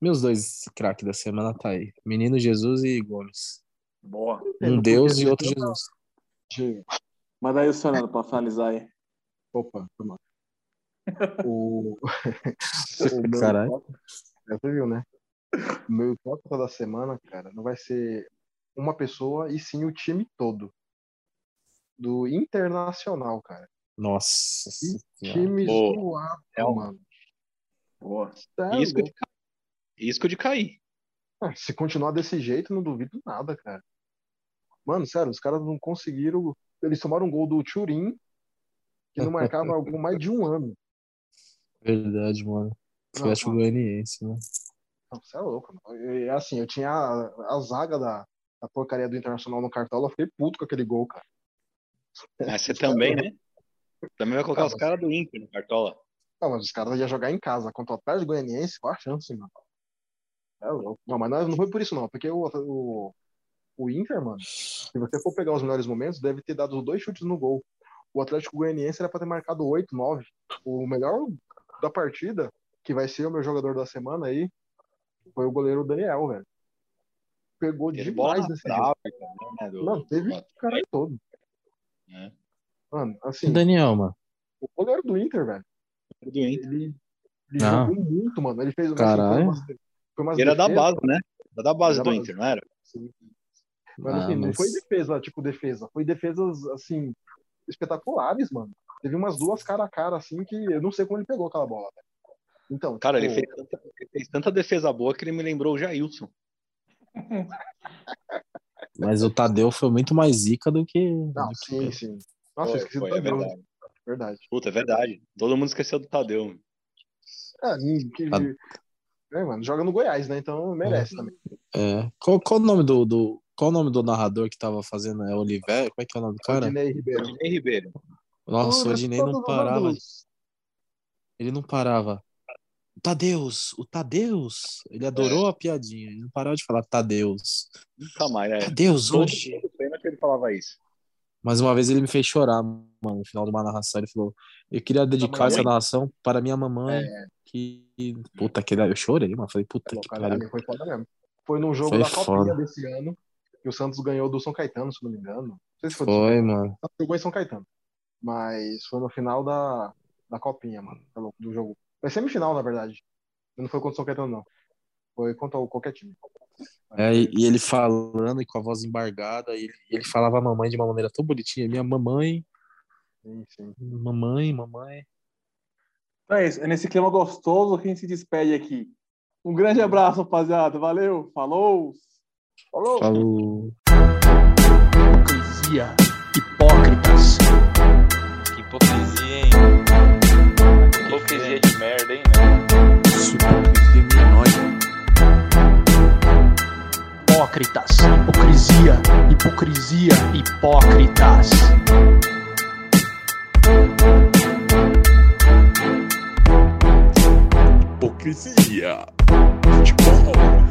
meus dois craques da semana tá aí. Menino Jesus e Gomes. Boa. Um Deus porque e outro tanta- Jesus. de- Manda aí o Sonando pra finalizar aí. Opa, foi mal. O... o Caralho. é, Você viu, né? O meu hipócrita da semana, cara, não vai ser uma pessoa e sim o time todo. Do Internacional, cara. Nossa Que time Boa. zoado, É um- mano. Boa. Tá Risco de, risco de cair. Ah, Se continuar desse jeito, não duvido nada, cara. Mano, sério, os caras não conseguiram. Eles tomaram um gol do Turim, que não marcava há algum mais de um ano. Verdade, mano. Atlético Não, Goianiense, né? Não, você é louco. mano. E, assim, eu tinha a, a zaga da, da porcaria do Internacional no cartola, eu fiquei puto com aquele gol, cara. Mas você também, né? Também vai colocar Ah, os mas- caras do Inter no Cartola. Não, mas os caras iam jogar em casa contra o Atlético Goianiense, qual a chance, mano? É louco. Não, mas não, não foi por isso, não. Porque o, o, o Inter, mano, se você for pegar os melhores momentos, deve ter dado os dois chutes no gol. O Atlético Goianiense era pra ter marcado 8, 9. O melhor da partida, que vai ser o meu jogador da semana aí, foi o goleiro Daniel, velho. Pegou Teve bola demais nesse jogo. né? Do, Não, teve o cara todo. né? Mano, assim, Daniel, mano? o goleiro do Inter, velho, Do Inter. ele, ele Ah. jogou muito, mano. Ele fez assim, Caralho. Umas, era da base, né? Era da base Era do Inter, não era? assim. Mas Ah, assim, não mas- foi defesa, tipo defesa. Foi defesas, assim, espetaculares, mano. Teve umas duas cara a cara, assim, que eu não sei como ele pegou aquela bola, velho. Então, Cara, tipo, ele fez, tanta, ele fez tanta defesa boa que ele me lembrou o Jailson. Mas o Tadeu foi muito mais zica do que. Não, do que sim, sim. Nossa, eu Foi, esqueci foi, do é Tadeu. verdade. Verdade. Puta, é verdade. Todo mundo esqueceu do Tadeu. É, que. É, mano, joga no Goiás, né? Então merece também. É. Qual, qual o nome do, do. Qual o nome do narrador que tava fazendo? É Oliver? Como é que é o nome do cara? Odinei Ribeiro. Odinei Ribeiro. Nossa, o Olha, Odinei não parava. vândalos. Ele não parava. O Tadeus, o Tadeus. Ele adorou a piadinha. Ele não parava de falar Tadeus. Nunca mais, né? Tadeus hoje. todo pena que ele falava isso. Mas uma vez ele me fez chorar, mano, no final de uma narração. Ele falou: Eu queria dedicar mamãe? essa narração para minha mamãe. Que. Puta que eu chorei, mano. Falei, puta É, que pariu. foi foda mesmo. Foi num jogo Foi da Copinha desse ano, que o Santos ganhou do São Caetano, se não me engano. Não sei se foi do Foi, mano. São jogou em São Caetano. Mas foi no final da, da Copinha, mano, tá louco, do jogo. Foi semifinal, na verdade. Não foi contra o São Caetano, não. Foi contra o- qualquer time. É, e ele falando e com a voz embargada, e ele, ele falava a mamãe de uma maneira tão bonitinha. Minha mamãe, Sim, sim. mamãe, mamãe. Então é isso. É nesse clima gostoso que a gente se despede aqui. Um grande abraço, rapaziada. Valeu. Falou. Falou! Falou. Hipocrisia. Hipócritas. Que hipocrisia, hein? Hipocrisia de merda, hein, né? Hipócritas. Hipocrisia. Hipocrisia. Hipócritas. Hipocrisia. Futebol.